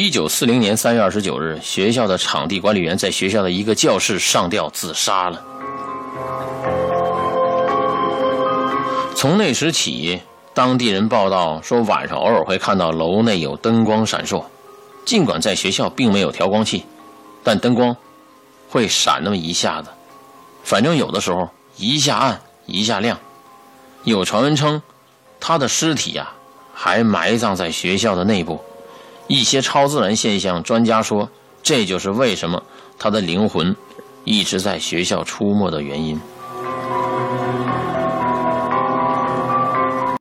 一九四零年三月二十九日，学校的场地管理员在学校的一个教室上吊自杀了。从那时起，当地人报道说，晚上偶尔会看到楼内有灯光闪烁。尽管在学校并没有调光器，但灯光会闪那么一下子。反正有的时候一下暗一下亮。有传闻称，他的尸体呀还埋葬在学校的内部。一些超自然现象专家说，这就是为什么他的灵魂一直在学校出没的原因。